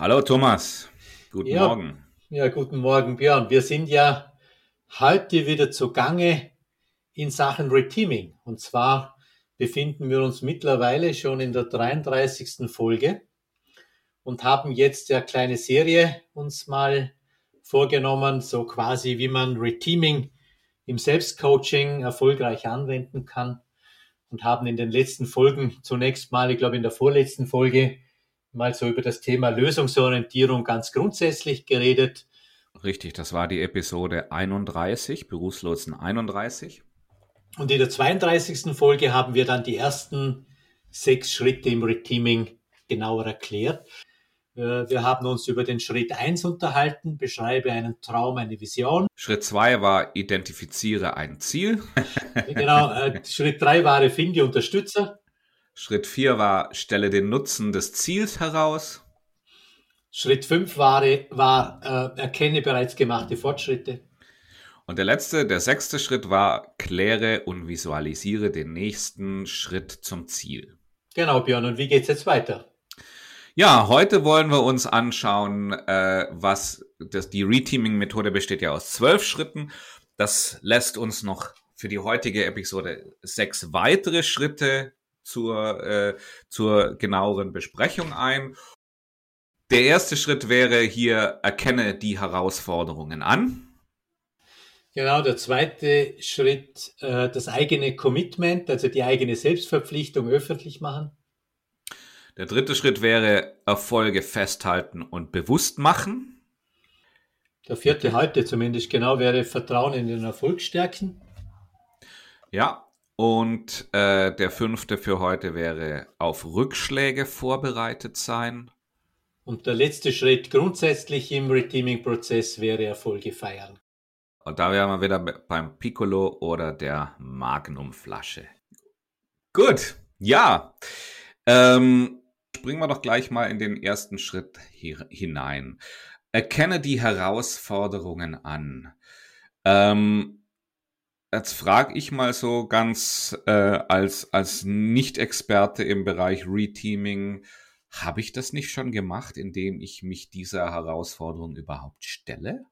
Hallo Thomas. Guten ja, Morgen. Ja, guten Morgen Björn. Wir sind ja heute wieder zugange in Sachen Reteaming. Und zwar befinden wir uns mittlerweile schon in der 33. Folge und haben jetzt ja kleine Serie uns mal vorgenommen, so quasi wie man Reteaming im Selbstcoaching erfolgreich anwenden kann und haben in den letzten Folgen zunächst mal, ich glaube in der vorletzten Folge, mal so über das Thema Lösungsorientierung ganz grundsätzlich geredet. Richtig, das war die Episode 31, Berufslotsen 31. Und in der 32. Folge haben wir dann die ersten sechs Schritte im Reteaming genauer erklärt. Äh, wir haben uns über den Schritt 1 unterhalten, beschreibe einen Traum, eine Vision. Schritt 2 war identifiziere ein Ziel. genau, äh, Schritt 3 war finde Unterstützer. Schritt 4 war stelle den Nutzen des Ziels heraus. Schritt 5 war, war äh, erkenne bereits gemachte Fortschritte. Und der letzte, der sechste Schritt war, kläre und visualisiere den nächsten Schritt zum Ziel. Genau, Björn. Und wie geht's jetzt weiter? Ja, heute wollen wir uns anschauen, äh, was das, die Reteaming-Methode besteht ja aus zwölf Schritten. Das lässt uns noch für die heutige Episode sechs weitere Schritte zur, äh, zur genaueren Besprechung ein. Der erste Schritt wäre hier, erkenne die Herausforderungen an. Genau, der zweite Schritt, äh, das eigene Commitment, also die eigene Selbstverpflichtung öffentlich machen. Der dritte Schritt wäre Erfolge festhalten und bewusst machen. Der vierte heute zumindest genau wäre Vertrauen in den Erfolg stärken. Ja, und äh, der fünfte für heute wäre auf Rückschläge vorbereitet sein. Und der letzte Schritt grundsätzlich im Reteaming-Prozess wäre Erfolge feiern. Und da wären wir wieder beim Piccolo oder der Magnumflasche. Gut, ja. Ähm, springen wir doch gleich mal in den ersten Schritt hier hinein. Erkenne die Herausforderungen an. Ähm, jetzt frage ich mal so ganz äh, als, als Nicht-Experte im Bereich Reteaming, habe ich das nicht schon gemacht, indem ich mich dieser Herausforderung überhaupt stelle?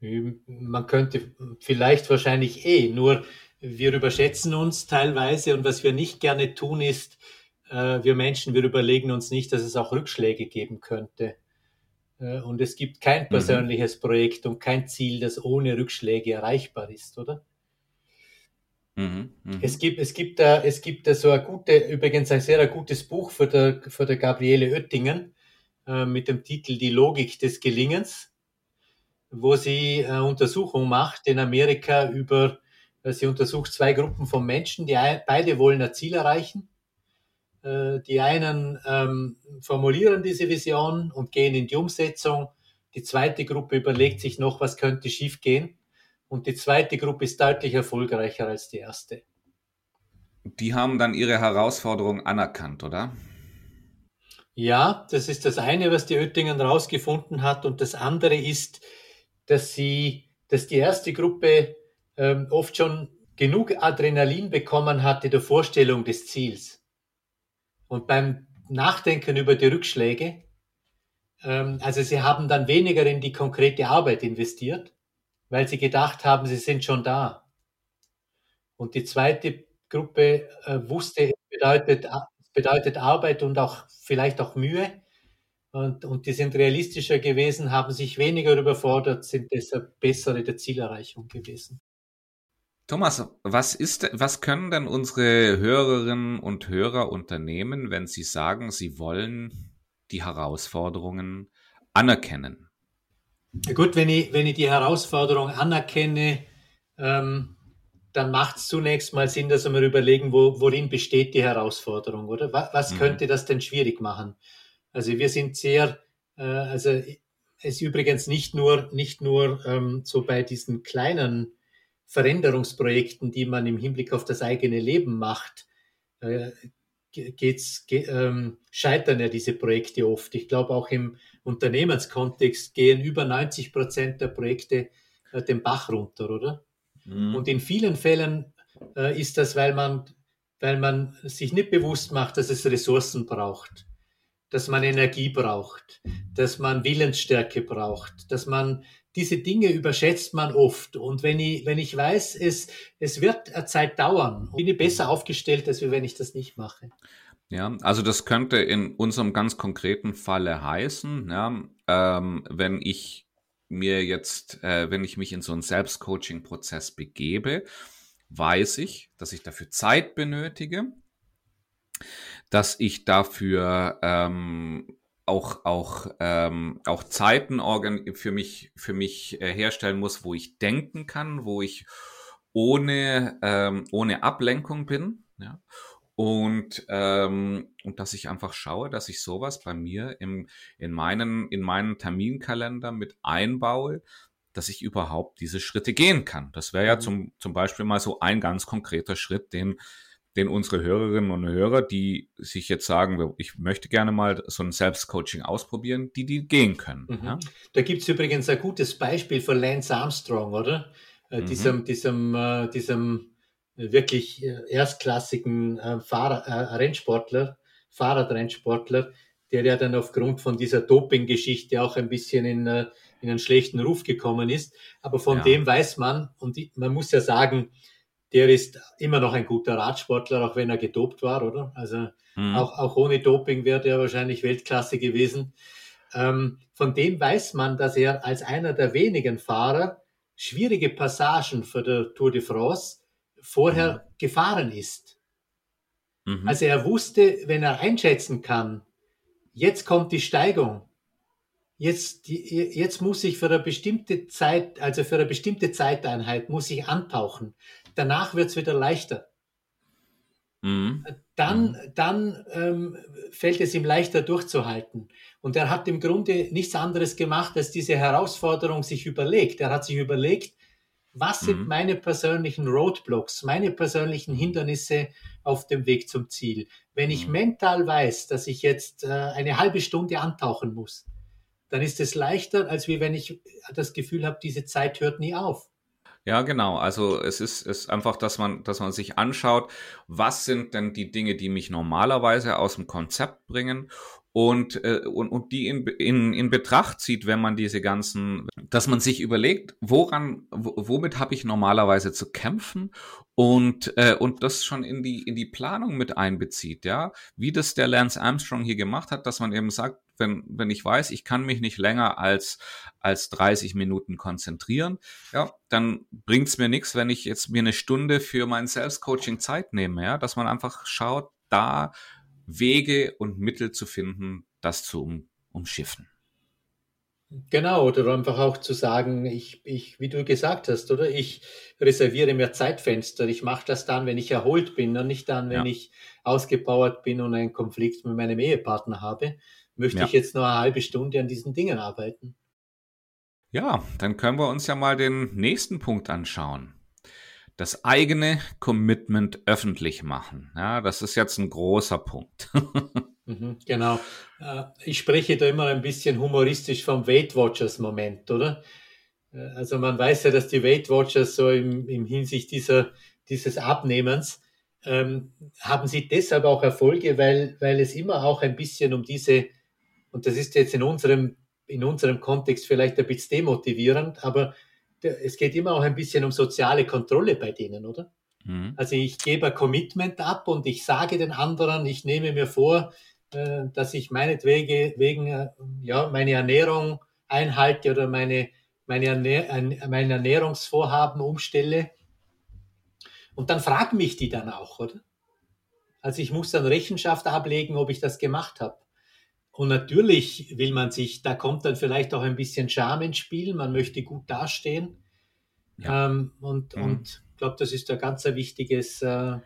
Man könnte vielleicht wahrscheinlich eh, nur wir überschätzen uns teilweise und was wir nicht gerne tun ist, äh, wir Menschen, wir überlegen uns nicht, dass es auch Rückschläge geben könnte. Äh, und es gibt kein mhm. persönliches mhm. Projekt und kein Ziel, das ohne Rückschläge erreichbar ist, oder? Mhm, mh. Es gibt, es gibt da, es gibt da so ein gute, übrigens ein sehr gutes Buch für der, für der Gabriele Oettingen äh, mit dem Titel Die Logik des Gelingens wo sie eine Untersuchung macht in Amerika über, äh, sie untersucht zwei Gruppen von Menschen, die beide wollen ein Ziel erreichen. Äh, die einen ähm, formulieren diese Vision und gehen in die Umsetzung. Die zweite Gruppe überlegt sich noch, was könnte schiefgehen. Und die zweite Gruppe ist deutlich erfolgreicher als die erste. Die haben dann ihre Herausforderung anerkannt, oder? Ja, das ist das eine, was die Oettingen rausgefunden hat. Und das andere ist, dass sie, dass die erste Gruppe ähm, oft schon genug Adrenalin bekommen hatte der Vorstellung des Ziels. Und beim Nachdenken über die Rückschläge, ähm, also sie haben dann weniger in die konkrete Arbeit investiert, weil sie gedacht haben, sie sind schon da. Und die zweite Gruppe äh, wusste, bedeutet, bedeutet Arbeit und auch vielleicht auch Mühe. Und, und die sind realistischer gewesen, haben sich weniger überfordert, sind deshalb besser in der Zielerreichung gewesen. Thomas, was ist, was können denn unsere Hörerinnen und Hörer unternehmen, wenn sie sagen, sie wollen die Herausforderungen anerkennen? Gut, wenn ich, wenn ich die Herausforderung anerkenne, ähm, dann macht es zunächst mal Sinn, dass wir überlegen, wo, worin besteht die Herausforderung, oder? Was, was mhm. könnte das denn schwierig machen? Also wir sind sehr, äh, also es ist übrigens nicht nur, nicht nur ähm, so bei diesen kleinen Veränderungsprojekten, die man im Hinblick auf das eigene Leben macht, äh, geht's, ge, ähm, scheitern ja diese Projekte oft. Ich glaube auch im Unternehmenskontext gehen über 90 Prozent der Projekte äh, den Bach runter, oder? Mhm. Und in vielen Fällen äh, ist das, weil man, weil man sich nicht bewusst macht, dass es Ressourcen braucht, dass man Energie braucht, dass man Willensstärke braucht, dass man diese Dinge überschätzt man oft. Und wenn ich, wenn ich weiß, es, es wird eine Zeit dauern, bin ich besser aufgestellt, als wenn ich das nicht mache. Ja, also das könnte in unserem ganz konkreten Falle heißen, ja, ähm, wenn ich mir jetzt, äh, wenn ich mich in so einen Selbstcoaching-Prozess begebe, weiß ich, dass ich dafür Zeit benötige, dass ich dafür ähm, auch auch ähm, auch Zeiten für mich für mich äh, herstellen muss, wo ich denken kann, wo ich ohne ähm, ohne Ablenkung bin, ja. Und, ähm, und dass ich einfach schaue, dass ich sowas bei mir im, in, meinen, in meinen Terminkalender mit einbaue, dass ich überhaupt diese Schritte gehen kann. Das wäre ja mhm. zum, zum Beispiel mal so ein ganz konkreter Schritt, den, den unsere Hörerinnen und Hörer, die sich jetzt sagen, ich möchte gerne mal so ein Selbstcoaching ausprobieren, die die gehen können. Mhm. Ja? Da gibt es übrigens ein gutes Beispiel von Lance Armstrong, oder? Äh, mhm. Diesem, diesem, äh, diesem wirklich äh, erstklassigen äh, Fahrer, äh, Rennsportler, Fahrradrennsportler, der ja dann aufgrund von dieser Doping-Geschichte auch ein bisschen in, äh, in einen schlechten Ruf gekommen ist. Aber von ja. dem weiß man, und man muss ja sagen, der ist immer noch ein guter Radsportler, auch wenn er gedopt war, oder? Also mhm. auch, auch ohne Doping wäre der wahrscheinlich Weltklasse gewesen. Ähm, von dem weiß man, dass er als einer der wenigen Fahrer schwierige Passagen für der Tour de France vorher mhm. gefahren ist. Mhm. Also er wusste, wenn er einschätzen kann, jetzt kommt die Steigung, jetzt, jetzt muss ich für eine bestimmte Zeit, also für eine bestimmte Zeiteinheit, muss ich antauchen. Danach wird es wieder leichter. Mhm. Dann, mhm. dann ähm, fällt es ihm leichter durchzuhalten. Und er hat im Grunde nichts anderes gemacht, als diese Herausforderung sich überlegt. Er hat sich überlegt, was sind mhm. meine persönlichen Roadblocks, meine persönlichen Hindernisse auf dem Weg zum Ziel? Wenn ich mhm. mental weiß, dass ich jetzt äh, eine halbe Stunde antauchen muss, dann ist es leichter, als wie wenn ich das Gefühl habe, diese Zeit hört nie auf. Ja, genau. Also es ist, ist einfach, dass man, dass man sich anschaut, was sind denn die Dinge, die mich normalerweise aus dem Konzept bringen und, äh, und, und die in, in, in Betracht zieht, wenn man diese ganzen, dass man sich überlegt, woran, womit habe ich normalerweise zu kämpfen? Und, äh, und das schon in die, in die Planung mit einbezieht, ja, wie das der Lance Armstrong hier gemacht hat, dass man eben sagt, wenn, wenn ich weiß, ich kann mich nicht länger als, als 30 Minuten konzentrieren, ja, dann bringt's mir nichts, wenn ich jetzt mir eine Stunde für mein Selbstcoaching Zeit nehme, ja, dass man einfach schaut, da Wege und Mittel zu finden, das zu um, umschiffen. Genau, oder einfach auch zu sagen, ich, ich, wie du gesagt hast, oder ich reserviere mir Zeitfenster. Ich mache das dann, wenn ich erholt bin und nicht dann, wenn ja. ich ausgepowert bin und einen Konflikt mit meinem Ehepartner habe. Möchte ja. ich jetzt nur eine halbe Stunde an diesen Dingen arbeiten? Ja, dann können wir uns ja mal den nächsten Punkt anschauen das eigene Commitment öffentlich machen. Ja, das ist jetzt ein großer Punkt. Mhm, genau. Äh, ich spreche da immer ein bisschen humoristisch vom Weight Watchers Moment, oder? Äh, also man weiß ja, dass die Weight Watchers so im, im Hinsicht dieser, dieses Abnehmens ähm, haben sie deshalb auch Erfolge, weil, weil es immer auch ein bisschen um diese, und das ist jetzt in unserem, in unserem Kontext vielleicht ein bisschen demotivierend, aber es geht immer auch ein bisschen um soziale Kontrolle bei denen, oder? Mhm. Also ich gebe ein Commitment ab und ich sage den anderen, ich nehme mir vor, äh, dass ich meinetwegen wegen, äh, ja, meine Ernährung einhalte oder meine, meine, Ernähr meine Ernährungsvorhaben umstelle. Und dann fragen mich die dann auch, oder? Also ich muss dann Rechenschaft ablegen, ob ich das gemacht habe. Und natürlich will man sich, da kommt dann vielleicht auch ein bisschen Charme ins Spiel, man möchte gut dastehen. Ja. Ähm, und mhm. und ich glaube, das ist ein ganz ein wichtiges, äh,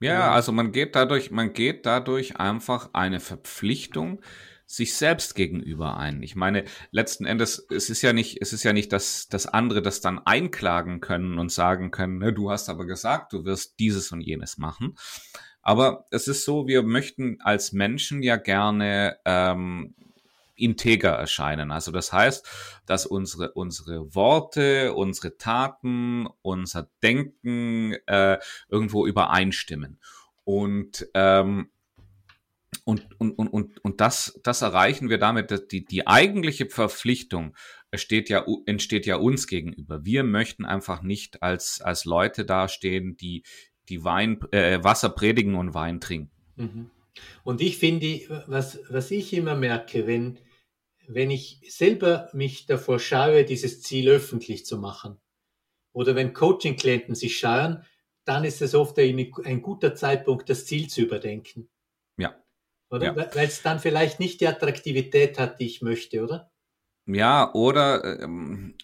Ja, also man geht dadurch, man geht dadurch einfach eine Verpflichtung sich selbst gegenüber ein. Ich meine, letzten Endes, es ist ja nicht, es ist ja nicht, dass, dass andere das dann einklagen können und sagen können, ne, du hast aber gesagt, du wirst dieses und jenes machen. Aber es ist so, wir möchten als Menschen ja gerne ähm, integer erscheinen. Also das heißt, dass unsere, unsere Worte, unsere Taten, unser Denken äh, irgendwo übereinstimmen. Und ähm, und, und, und, und, und das, das erreichen wir damit, dass die, die eigentliche Verpflichtung entsteht ja, entsteht ja uns gegenüber. Wir möchten einfach nicht als, als Leute dastehen, die, die Wein, äh, Wasser predigen und Wein trinken. Mhm. Und ich finde, was, was ich immer merke, wenn, wenn ich selber mich davor scheue, dieses Ziel öffentlich zu machen, oder wenn Coaching-Klienten sich scheuen, dann ist es oft ein, ein guter Zeitpunkt, das Ziel zu überdenken. Ja. Oder? Ja. Weil es dann vielleicht nicht die Attraktivität hat, die ich möchte, oder? Ja, oder ähm,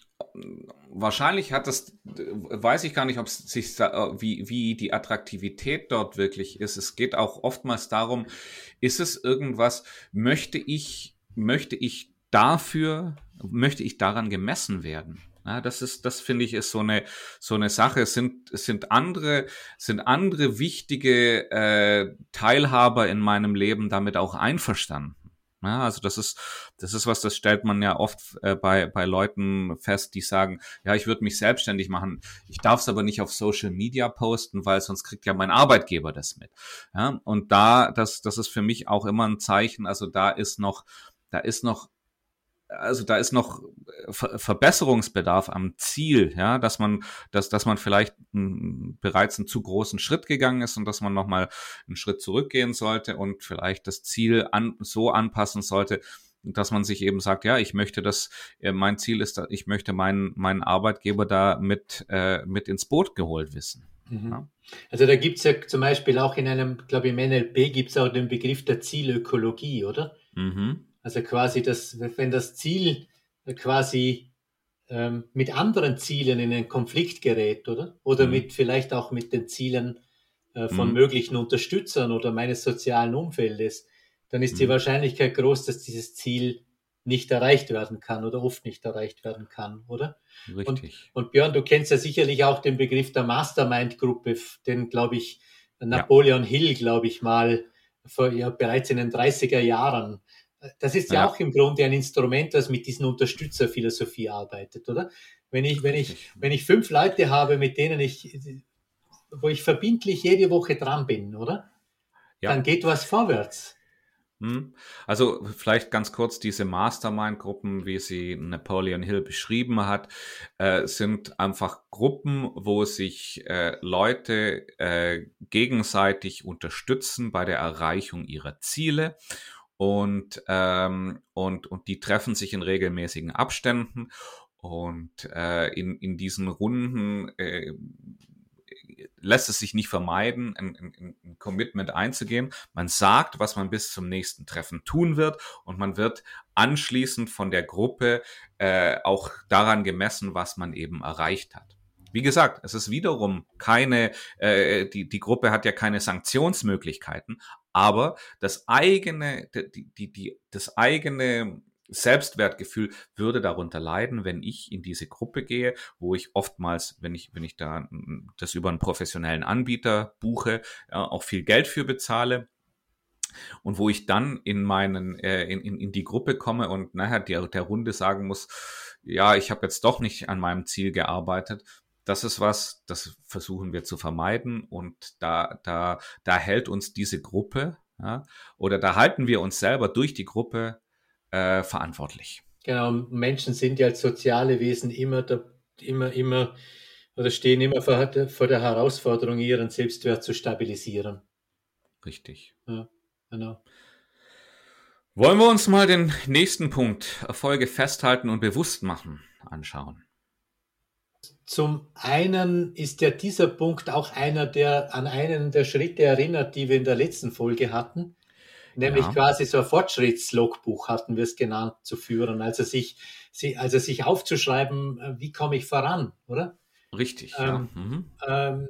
wahrscheinlich hat das, weiß ich gar nicht, ob es sich, wie, wie die Attraktivität dort wirklich ist. Es geht auch oftmals darum, ist es irgendwas, möchte ich, möchte ich dafür, möchte ich daran gemessen werden? Ja, das ist, das finde ich, ist so eine, so eine Sache. Es sind, es sind andere, sind andere wichtige äh, Teilhaber in meinem Leben damit auch einverstanden. Ja, also das ist, das ist was, das stellt man ja oft äh, bei, bei Leuten fest, die sagen, ja, ich würde mich selbstständig machen, ich darf es aber nicht auf Social Media posten, weil sonst kriegt ja mein Arbeitgeber das mit. Ja, und da, das, das ist für mich auch immer ein Zeichen, also da ist noch, da ist noch also da ist noch äh, Ver Verbesserungsbedarf am Ziel, ja, dass man, dass, dass man vielleicht m, bereits einen zu großen Schritt gegangen ist und dass man nochmal einen Schritt zurückgehen sollte und vielleicht das Ziel an, so anpassen sollte, dass man sich eben sagt, ja, ich möchte das, äh, mein Ziel ist, ich möchte meinen, meinen Arbeitgeber da mit, äh, mit ins Boot geholt wissen. Mhm. Ja. Also da gibt's ja zum Beispiel auch in einem, glaube ich, im NLP gibt's auch den Begriff der Zielökologie, oder? Mhm. Also quasi, das, wenn das Ziel quasi ähm, mit anderen Zielen in einen Konflikt gerät, oder? Oder mhm. mit vielleicht auch mit den Zielen äh, von mhm. möglichen Unterstützern oder meines sozialen Umfeldes, dann ist mhm. die Wahrscheinlichkeit groß, dass dieses Ziel nicht erreicht werden kann oder oft nicht erreicht werden kann, oder? Richtig. Und, und Björn, du kennst ja sicherlich auch den Begriff der Mastermind-Gruppe, den, glaube ich, Napoleon ja. Hill, glaube ich mal, vor, ja, bereits in den 30er Jahren das ist ja, ja, auch im Grunde ein Instrument, das mit diesen Unterstützerphilosophie arbeitet, oder? Wenn ich, wenn ich, wenn ich fünf Leute habe, mit denen ich, wo ich verbindlich jede Woche dran bin, oder? Ja. Dann geht was vorwärts. Hm. Also vielleicht ganz kurz, diese Mastermind-Gruppen, wie sie Napoleon Hill beschrieben hat, äh, sind einfach Gruppen, wo sich äh, Leute äh, gegenseitig unterstützen bei der Erreichung ihrer Ziele und, ähm, und, und die treffen sich in regelmäßigen Abständen und äh, in, in diesen Runden äh, lässt es sich nicht vermeiden, ein, ein, ein, Commitment einzugehen. Man sagt, was man bis zum nächsten Treffen tun wird und man wird anschließend von der Gruppe äh, auch daran gemessen, was man eben erreicht hat. Wie gesagt, es ist wiederum keine, äh, die, die Gruppe hat ja keine Sanktionsmöglichkeiten, aber das eigene, die, die, die, das eigene Selbstwertgefühl würde darunter leiden, wenn ich in diese Gruppe gehe, wo ich oftmals, wenn ich, wenn ich da das über einen professionellen Anbieter buche, auch viel Geld für bezahle. Und wo ich dann in meinen, äh, in, in, in die Gruppe komme und nachher der, der Runde sagen muss, ja, ich habe jetzt doch nicht an meinem Ziel gearbeitet, das ist was, das versuchen wir zu vermeiden und da, da, da hält uns diese Gruppe ja, oder da halten wir uns selber durch die Gruppe äh, verantwortlich. Genau, Menschen sind ja als soziale Wesen immer, da, immer, immer oder stehen immer vor, vor der Herausforderung, ihren Selbstwert zu stabilisieren. Richtig. Ja, genau. Wollen wir uns mal den nächsten Punkt, Erfolge festhalten und bewusst machen, anschauen? Zum einen ist ja dieser Punkt auch einer, der an einen der Schritte erinnert, die wir in der letzten Folge hatten, nämlich ja. quasi so ein Fortschrittslogbuch hatten wir es genannt zu führen, also sich, also sich aufzuschreiben, äh, wie komme ich voran, oder? Richtig. Ähm, ja. Mhm. Ähm,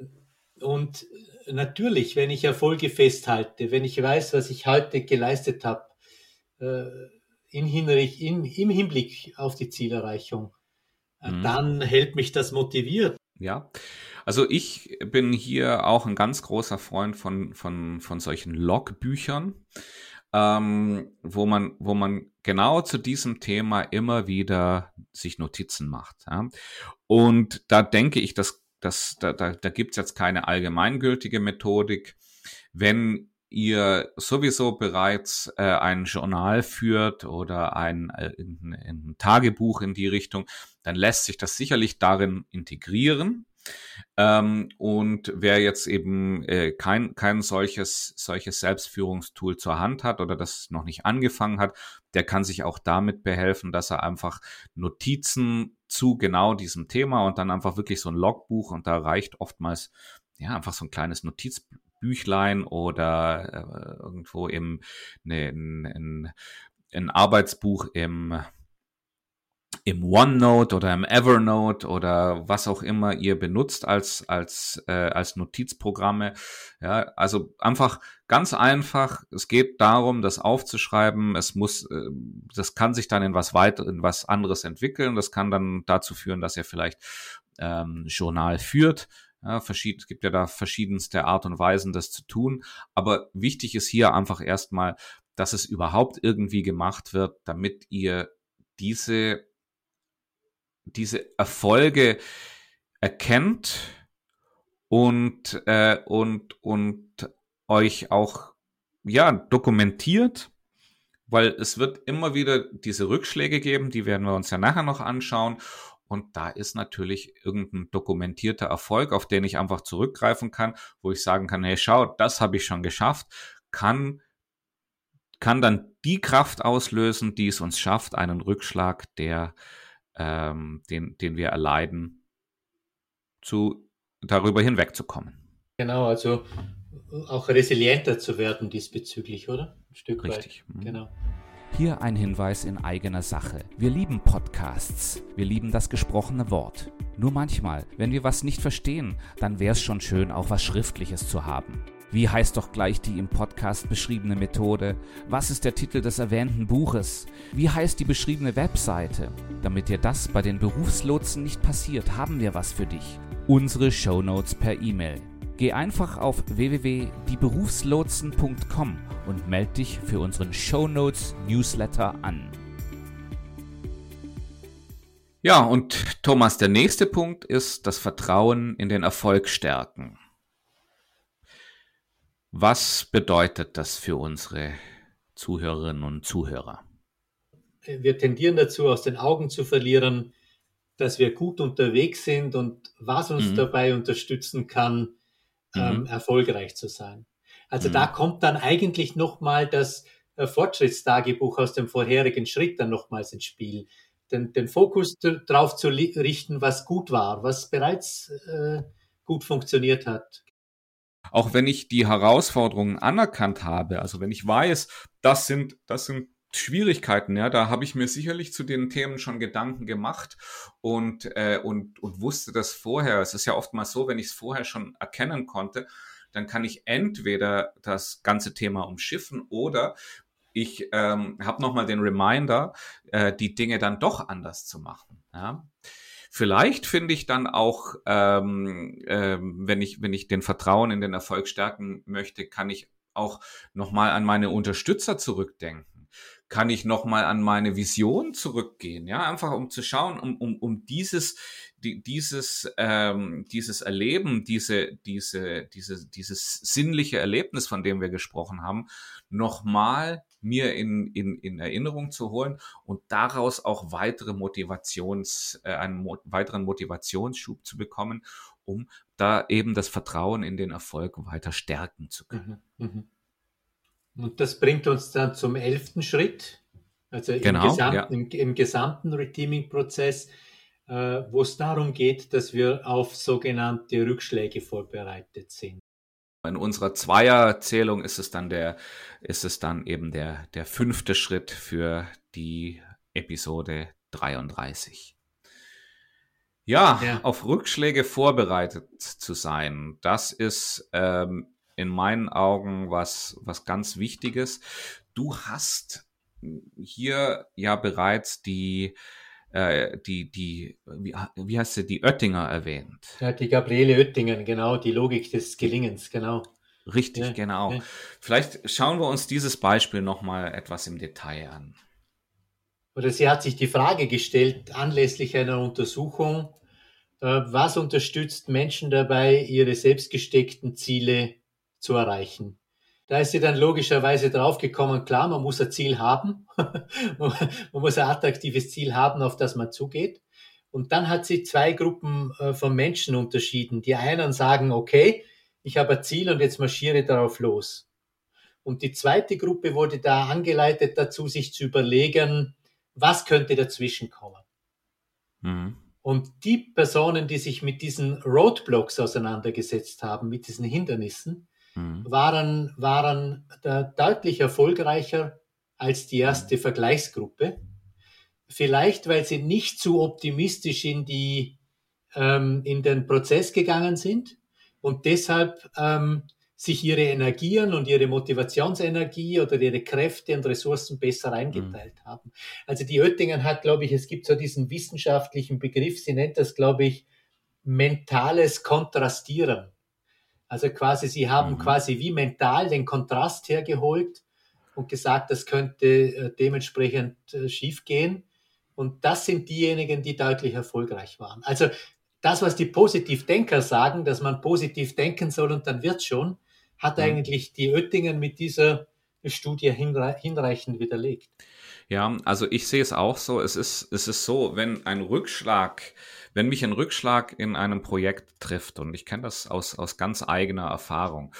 Und natürlich, wenn ich Erfolge festhalte, wenn ich weiß, was ich heute geleistet habe, äh, in Hinrich, in, im Hinblick auf die Zielerreichung, mhm. dann hält mich das motiviert. Ja, also ich bin hier auch ein ganz großer Freund von, von, von solchen Logbüchern, ähm, wo, man, wo man genau zu diesem Thema immer wieder sich Notizen macht. Ja? Und da denke ich, dass, dass da, da, da gibt es jetzt keine allgemeingültige Methodik. Wenn ihr sowieso bereits äh, ein Journal führt oder ein, äh, ein, ein Tagebuch in die Richtung, dann lässt sich das sicherlich darin integrieren. Ähm, und wer jetzt eben äh, kein, kein solches, solches Selbstführungstool zur Hand hat oder das noch nicht angefangen hat, der kann sich auch damit behelfen, dass er einfach Notizen zu genau diesem Thema und dann einfach wirklich so ein Logbuch und da reicht oftmals ja einfach so ein kleines Notizbüchlein oder äh, irgendwo im ne, ein, ein Arbeitsbuch im im OneNote oder im Evernote oder was auch immer ihr benutzt als, als, äh, als Notizprogramme. Ja, also einfach ganz einfach. Es geht darum, das aufzuschreiben. Es muss, äh, das kann sich dann in was weiter, in was anderes entwickeln. Das kann dann dazu führen, dass ihr vielleicht ähm, Journal führt. Ja, verschied, es gibt ja da verschiedenste Art und Weisen, das zu tun. Aber wichtig ist hier einfach erstmal, dass es überhaupt irgendwie gemacht wird, damit ihr diese diese Erfolge erkennt und, äh, und, und euch auch ja, dokumentiert, weil es wird immer wieder diese Rückschläge geben, die werden wir uns ja nachher noch anschauen. Und da ist natürlich irgendein dokumentierter Erfolg, auf den ich einfach zurückgreifen kann, wo ich sagen kann, hey, schau, das habe ich schon geschafft, kann, kann dann die Kraft auslösen, die es uns schafft, einen Rückschlag, der ähm, den, den wir erleiden, zu, darüber hinwegzukommen. Genau, also auch resilienter zu werden diesbezüglich, oder? Ein Stück Richtig. weit. Mhm. Genau. Hier ein Hinweis in eigener Sache. Wir lieben Podcasts. Wir lieben das gesprochene Wort. Nur manchmal, wenn wir was nicht verstehen, dann wäre es schon schön, auch was Schriftliches zu haben. Wie heißt doch gleich die im Podcast beschriebene Methode? Was ist der Titel des erwähnten Buches? Wie heißt die beschriebene Webseite? Damit dir das bei den Berufslotsen nicht passiert, haben wir was für dich. Unsere Shownotes per E-Mail. Geh einfach auf www.dieberufslotsen.com und melde dich für unseren Shownotes Newsletter an. Ja, und Thomas, der nächste Punkt ist das Vertrauen in den Erfolg stärken. Was bedeutet das für unsere Zuhörerinnen und Zuhörer? Wir tendieren dazu, aus den Augen zu verlieren, dass wir gut unterwegs sind und was uns mhm. dabei unterstützen kann, ähm, mhm. erfolgreich zu sein. Also mhm. da kommt dann eigentlich nochmal das äh, Fortschrittstagebuch aus dem vorherigen Schritt dann nochmals ins Spiel. Den, den Fokus darauf zu richten, was gut war, was bereits äh, gut funktioniert hat auch wenn ich die Herausforderungen anerkannt habe, also wenn ich weiß, das sind, das sind Schwierigkeiten, ja, da habe ich mir sicherlich zu den Themen schon Gedanken gemacht und, äh, und, und wusste das vorher. Es ist ja oftmals so, wenn ich es vorher schon erkennen konnte, dann kann ich entweder das ganze Thema umschiffen oder ich ähm, habe nochmal den Reminder, äh, die Dinge dann doch anders zu machen. Ja. Vielleicht finde ich dann auch, ähm, ähm, wenn ich wenn ich den Vertrauen in den Erfolg stärken möchte, kann ich auch nochmal an meine Unterstützer zurückdenken. Kann ich nochmal an meine Vision zurückgehen, ja, einfach um zu schauen, um, um, um dieses, die, dieses, ähm, dieses Erleben, diese, diese, diese, dieses sinnliche Erlebnis, von dem wir gesprochen haben, nochmal mir in, in, in Erinnerung zu holen und daraus auch weitere Motivations, äh, einen mo weiteren Motivationsschub zu bekommen, um da eben das Vertrauen in den Erfolg weiter stärken zu können. Mhm, mhm. Und das bringt uns dann zum elften Schritt, also im, genau, gesamten, ja. im, im gesamten Reteaming-Prozess, äh, wo es darum geht, dass wir auf sogenannte Rückschläge vorbereitet sind. In unserer Zweierzählung ist es dann der, ist es dann eben der, der fünfte Schritt für die Episode 33. Ja, ja, auf Rückschläge vorbereitet zu sein, das ist ähm, in meinen Augen was, was ganz Wichtiges. Du hast hier ja bereits die, äh, die, die, wie, wie heißt sie, die Oettinger erwähnt. Ja, die Gabriele Oettingen, genau, die Logik des Gelingens, genau. Richtig, ja, genau. Ja. Vielleicht schauen wir uns dieses Beispiel nochmal etwas im Detail an. Oder sie hat sich die Frage gestellt, anlässlich einer Untersuchung, äh, was unterstützt Menschen dabei, ihre selbstgesteckten Ziele zu erreichen? Da ist sie dann logischerweise draufgekommen, klar, man muss ein Ziel haben, man muss ein attraktives Ziel haben, auf das man zugeht. Und dann hat sie zwei Gruppen äh, von Menschen unterschieden. Die einen sagen, okay, ich habe ein Ziel und jetzt marschiere darauf los. Und die zweite Gruppe wurde da angeleitet dazu, sich zu überlegen, was könnte dazwischen kommen. Mhm. Und die Personen, die sich mit diesen Roadblocks auseinandergesetzt haben, mit diesen Hindernissen, mhm. waren, waren deutlich erfolgreicher als die erste mhm. Vergleichsgruppe. Vielleicht, weil sie nicht zu optimistisch in, die, ähm, in den Prozess gegangen sind und deshalb ähm, sich ihre Energien und ihre Motivationsenergie oder ihre Kräfte und Ressourcen besser eingeteilt mhm. haben. Also die Oettingen hat, glaube ich, es gibt so diesen wissenschaftlichen Begriff, sie nennt das, glaube ich, mentales Kontrastieren. Also quasi, sie haben mhm. quasi wie mental den Kontrast hergeholt und gesagt, das könnte äh, dementsprechend äh, schiefgehen. Und das sind diejenigen, die deutlich erfolgreich waren. Also das, was die Positivdenker sagen, dass man positiv denken soll und dann wird schon, hat mhm. eigentlich die Oettingen mit dieser Studie hinreichend widerlegt. Ja, also ich sehe es auch so. Es ist, es ist so, wenn ein Rückschlag wenn mich ein Rückschlag in einem Projekt trifft, und ich kenne das aus, aus ganz eigener Erfahrung,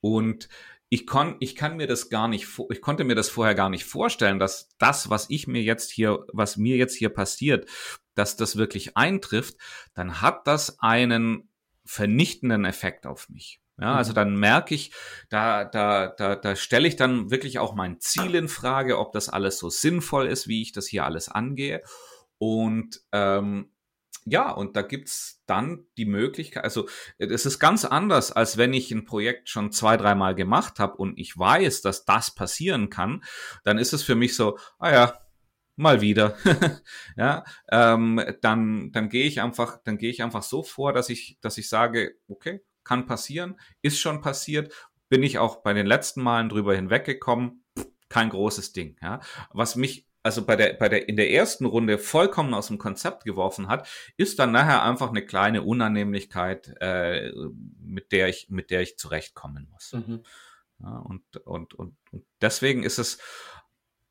und ich, kon, ich kann mir das gar nicht, ich konnte mir das vorher gar nicht vorstellen, dass das, was ich mir jetzt hier, was mir jetzt hier passiert, dass das wirklich eintrifft, dann hat das einen vernichtenden Effekt auf mich. Ja, also mhm. dann merke ich, da, da, da, da stelle ich dann wirklich auch mein Ziel in Frage, ob das alles so sinnvoll ist, wie ich das hier alles angehe. Und ähm, ja, und da gibt's dann die Möglichkeit, also es ist ganz anders, als wenn ich ein Projekt schon zwei, dreimal gemacht habe und ich weiß, dass das passieren kann, dann ist es für mich so, ah ja, mal wieder. ja, ähm, dann, dann gehe ich einfach, dann gehe ich einfach so vor, dass ich, dass ich sage, okay, kann passieren, ist schon passiert, bin ich auch bei den letzten Malen drüber hinweggekommen, kein großes Ding. Ja, was mich also bei der, bei der, in der ersten Runde vollkommen aus dem Konzept geworfen hat, ist dann nachher einfach eine kleine Unannehmlichkeit, äh, mit der ich, mit der ich zurechtkommen muss. Mhm. Ja, und, und, und, und deswegen ist es,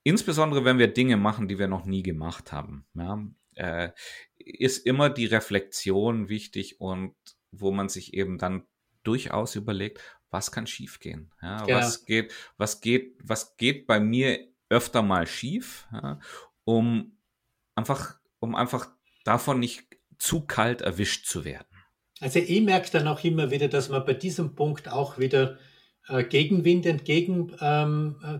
insbesondere wenn wir Dinge machen, die wir noch nie gemacht haben, ja, äh, ist immer die Reflexion wichtig und wo man sich eben dann durchaus überlegt, was kann schiefgehen? Ja, genau. Was geht, was geht, was geht bei mir öfter mal schief, ja, um einfach, um einfach davon nicht zu kalt erwischt zu werden. Also ich merke dann auch immer wieder, dass man bei diesem Punkt auch wieder äh, Gegenwind entgegenkommt, ähm, äh,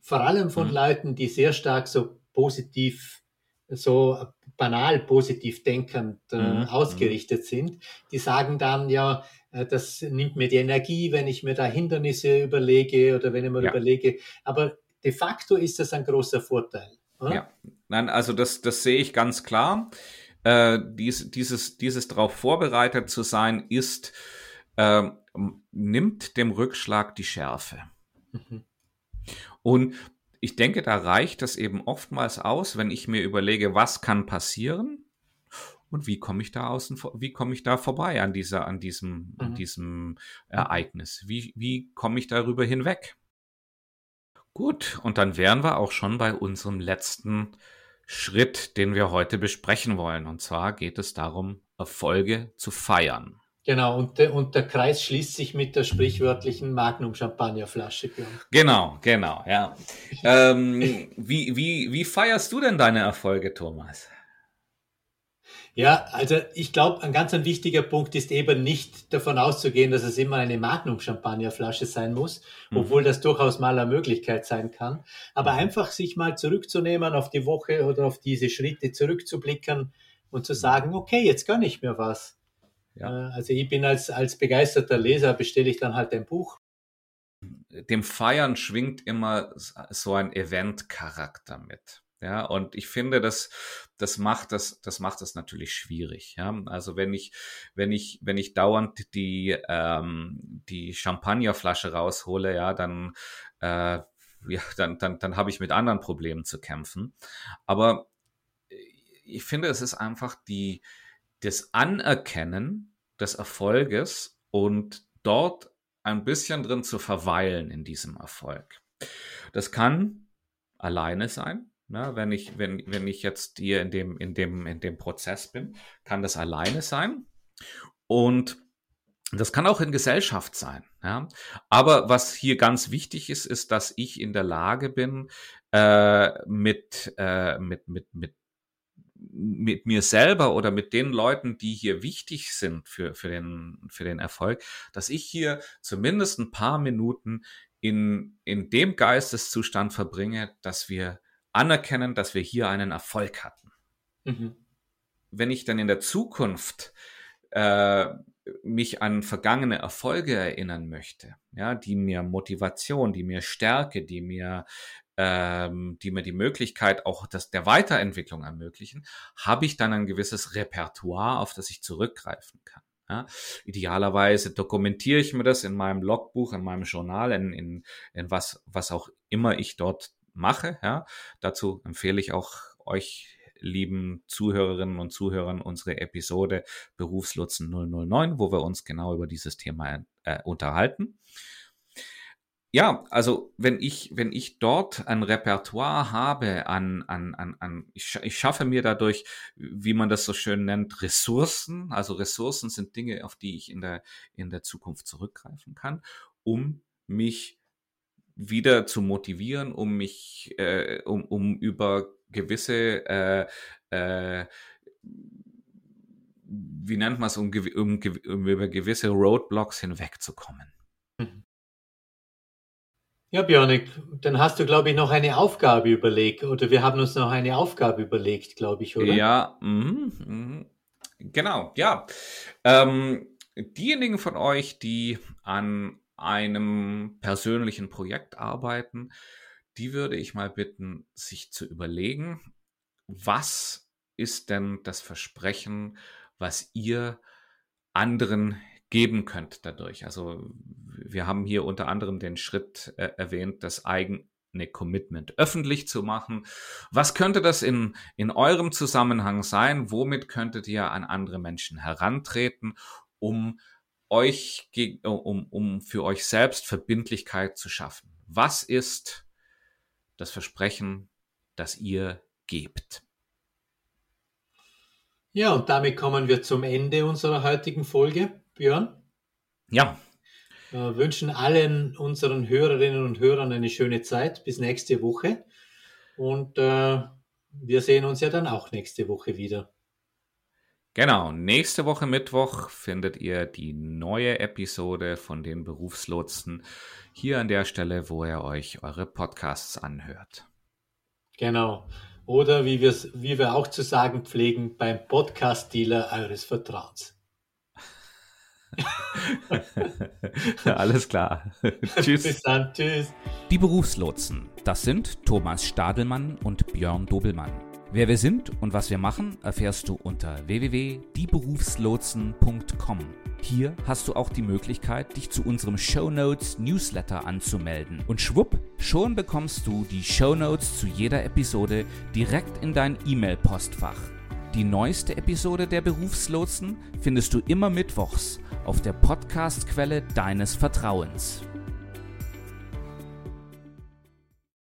vor allem von mhm. Leuten, die sehr stark so positiv, so banal positiv denkend äh, mhm. ausgerichtet mhm. sind. Die sagen dann ja, äh, das nimmt mir die Energie, wenn ich mir da Hindernisse überlege oder wenn ich mir ja. überlege. Aber de facto ist das ein großer Vorteil. Oder? Ja, nein, also das, das sehe ich ganz klar. Äh, dies, dieses, dieses darauf vorbereitet zu sein, ist, äh, nimmt dem Rückschlag die Schärfe. Mhm. Und ich denke, da reicht es eben oftmals aus, wenn ich mir überlege, was kann passieren und wie komme ich da außen, wie komme ich da vorbei an dieser, an diesem, mhm. an diesem Ereignis? Wie, wie komme ich darüber hinweg? Gut, und dann wären wir auch schon bei unserem letzten Schritt, den wir heute besprechen wollen. Und zwar geht es darum, Erfolge zu feiern. Genau, und, de, und der Kreis schließt sich mit der sprichwörtlichen Magnum-Champagnerflasche. Genau, genau, ja. ähm, wie, wie, wie feierst du denn deine Erfolge, Thomas? Ja, also ich glaube, ein ganz ein wichtiger Punkt ist eben nicht davon auszugehen, dass es immer eine Magnum-Champagnerflasche sein muss, mhm. obwohl das durchaus mal eine Möglichkeit sein kann. Aber mhm. einfach sich mal zurückzunehmen auf die Woche oder auf diese Schritte zurückzublicken, und zu sagen, okay, jetzt gönne ich mir was. Ja. Äh, also ich bin als, als begeisterter Leser, bestelle ich dann halt ein Buch. Dem Feiern schwingt immer so ein Event-Charakter mit. Ja, und ich finde, das, das macht das, das macht das natürlich schwierig. Ja, also wenn ich, wenn ich, wenn ich dauernd die, ähm, die Champagnerflasche raushole, ja, dann, äh, ja, dann, dann, dann habe ich mit anderen Problemen zu kämpfen. Aber ich finde, es ist einfach die, das Anerkennen des Erfolges und dort ein bisschen drin zu verweilen in diesem Erfolg. Das kann alleine sein, ne, wenn ich, wenn, wenn ich jetzt hier in dem, in dem, in dem Prozess bin, kann das alleine sein. Und das kann auch in Gesellschaft sein. Ja. Aber was hier ganz wichtig ist, ist, dass ich in der Lage bin, äh, mit, äh, mit, mit, mit mit mir selber oder mit den Leuten, die hier wichtig sind für, für, den, für den Erfolg, dass ich hier zumindest ein paar Minuten in, in dem Geisteszustand verbringe, dass wir anerkennen, dass wir hier einen Erfolg hatten. Mhm. Wenn ich dann in der Zukunft äh, mich an vergangene Erfolge erinnern möchte, ja, die mir Motivation, die mir Stärke, die mir, ähm, die mir die Möglichkeit auch das, der Weiterentwicklung ermöglichen, habe ich dann ein gewisses Repertoire, auf das ich zurückgreifen kann. Ja, idealerweise dokumentiere ich mir das in meinem Logbuch, in meinem Journal, in, in, in was, was auch immer ich dort mache. Ja. Dazu empfehle ich auch euch lieben Zuhörerinnen und Zuhörern unsere Episode Berufslotsen 009, wo wir uns genau über dieses Thema äh, unterhalten. Ja, also wenn ich, wenn ich dort ein Repertoire habe an, an, an, an ich, ich schaffe mir dadurch, wie man das so schön nennt, Ressourcen. Also Ressourcen sind Dinge, auf die ich in der, in der Zukunft zurückgreifen kann, um mich wieder zu motivieren, um mich, äh, um, um über gewisse, äh, äh, wie nennt man es, um, um, um über gewisse Roadblocks hinwegzukommen. Ja, Björn, dann hast du, glaube ich, noch eine Aufgabe überlegt, oder wir haben uns noch eine Aufgabe überlegt, glaube ich, oder? Ja, mh, mh. genau, ja. Ähm, diejenigen von euch, die an einem persönlichen Projekt arbeiten, die würde ich mal bitten, sich zu überlegen, was ist denn das Versprechen, was ihr anderen geben könnt dadurch. Also wir haben hier unter anderem den Schritt äh, erwähnt, das eigene Commitment öffentlich zu machen. Was könnte das in, in eurem Zusammenhang sein? Womit könntet ihr an andere Menschen herantreten, um euch, um, um für euch selbst Verbindlichkeit zu schaffen. Was ist das Versprechen, das ihr gebt? Ja, und damit kommen wir zum Ende unserer heutigen Folge, Björn. Ja. Wir wünschen allen unseren Hörerinnen und Hörern eine schöne Zeit bis nächste Woche. Und äh, wir sehen uns ja dann auch nächste Woche wieder. Genau, nächste Woche Mittwoch findet ihr die neue Episode von den Berufslotsen hier an der Stelle, wo ihr euch eure Podcasts anhört. Genau. Oder wie, wie wir auch zu sagen pflegen, beim Podcast-Dealer eures Vertrauens. Alles klar. tschüss. Bis dann. Tschüss. Die Berufslotsen, das sind Thomas Stadelmann und Björn Dobelmann. Wer wir sind und was wir machen, erfährst du unter www.dieberufslotsen.com. Hier hast du auch die Möglichkeit, dich zu unserem Show Notes Newsletter anzumelden. Und schwupp, schon bekommst du die Show Notes zu jeder Episode direkt in dein E-Mail-Postfach. Die neueste Episode der Berufslotsen findest du immer mittwochs auf der Podcast-Quelle deines Vertrauens.